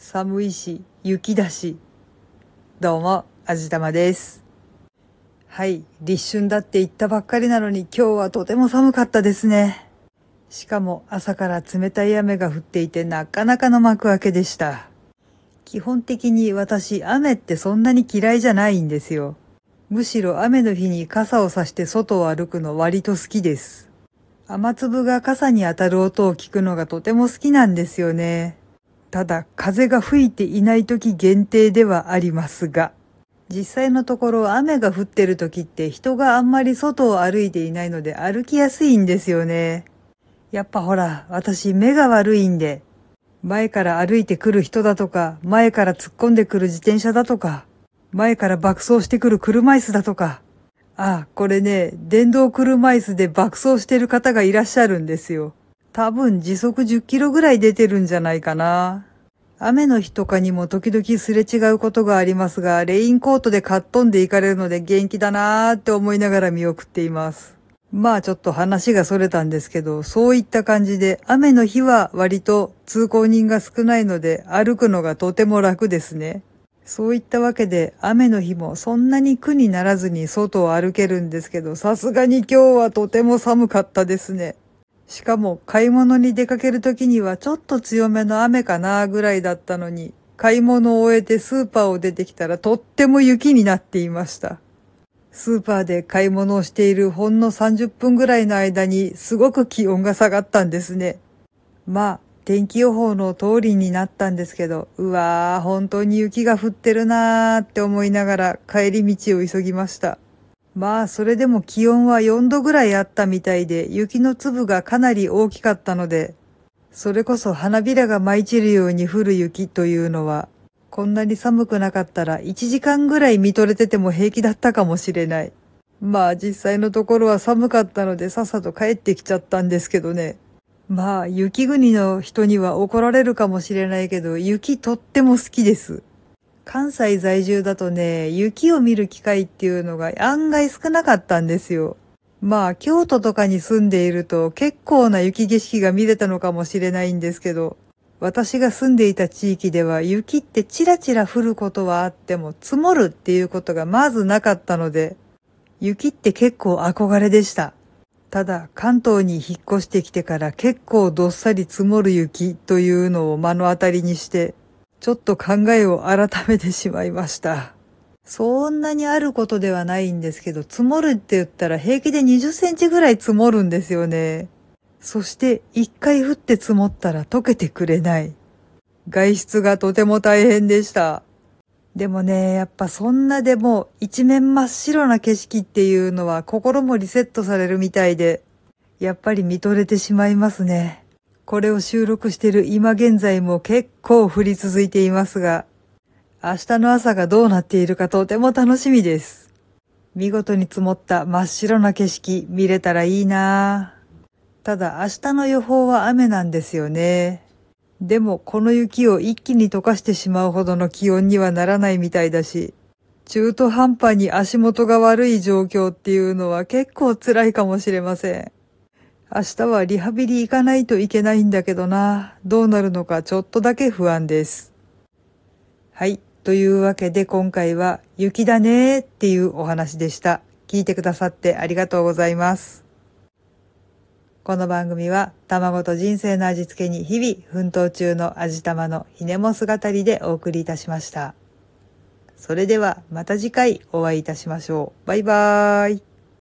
寒いし、雪だし。どうも、あじたまです。はい、立春だって言ったばっかりなのに今日はとても寒かったですね。しかも朝から冷たい雨が降っていてなかなかの幕開けでした。基本的に私雨ってそんなに嫌いじゃないんですよ。むしろ雨の日に傘を差して外を歩くの割と好きです。雨粒が傘に当たる音を聞くのがとても好きなんですよね。ただ風が吹いていない時限定ではありますが、実際のところ雨が降ってる時って人があんまり外を歩いていないので歩きやすいんですよね。やっぱほら、私目が悪いんで、前から歩いてくる人だとか、前から突っ込んでくる自転車だとか、前から爆走してくる車椅子だとか、あ、これね、電動車椅子で爆走してる方がいらっしゃるんですよ。多分時速10キロぐらい出てるんじゃないかな。雨の日とかにも時々すれ違うことがありますが、レインコートでかっ飛んでいかれるので元気だなーって思いながら見送っています。まあちょっと話がそれたんですけど、そういった感じで雨の日は割と通行人が少ないので歩くのがとても楽ですね。そういったわけで雨の日もそんなに苦にならずに外を歩けるんですけど、さすがに今日はとても寒かったですね。しかも買い物に出かける時にはちょっと強めの雨かなぐらいだったのに、買い物を終えてスーパーを出てきたらとっても雪になっていました。スーパーで買い物をしているほんの30分ぐらいの間にすごく気温が下がったんですね。まあ、天気予報の通りになったんですけど、うわー、本当に雪が降ってるなーって思いながら帰り道を急ぎました。まあ、それでも気温は4度ぐらいあったみたいで、雪の粒がかなり大きかったので、それこそ花びらが舞い散るように降る雪というのは、こんなに寒くなかったら1時間ぐらい見とれてても平気だったかもしれない。まあ実際のところは寒かったのでさっさと帰ってきちゃったんですけどね。まあ雪国の人には怒られるかもしれないけど雪とっても好きです。関西在住だとね、雪を見る機会っていうのが案外少なかったんですよ。まあ京都とかに住んでいると結構な雪景色が見れたのかもしれないんですけど、私が住んでいた地域では雪ってちらちら降ることはあっても積もるっていうことがまずなかったので、雪って結構憧れでした。ただ関東に引っ越してきてから結構どっさり積もる雪というのを目の当たりにして、ちょっと考えを改めてしまいました。そんなにあることではないんですけど、積もるって言ったら平気で20センチぐらい積もるんですよね。そして一回降って積もったら溶けてくれない。外出がとても大変でした。でもね、やっぱそんなでも一面真っ白な景色っていうのは心もリセットされるみたいで、やっぱり見とれてしまいますね。これを収録している今現在も結構降り続いていますが、明日の朝がどうなっているかとても楽しみです。見事に積もった真っ白な景色見れたらいいなぁ。ただ明日の予報は雨なんですよね。でもこの雪を一気に溶かしてしまうほどの気温にはならないみたいだし、中途半端に足元が悪い状況っていうのは結構辛いかもしれません。明日はリハビリ行かないといけないんだけどな。どうなるのかちょっとだけ不安です。はい。というわけで今回は雪だねーっていうお話でした。聞いてくださってありがとうございます。この番組は卵と人生の味付けに日々奮闘中の味玉のひねも姿りでお送りいたしました。それではまた次回お会いいたしましょう。バイバーイ。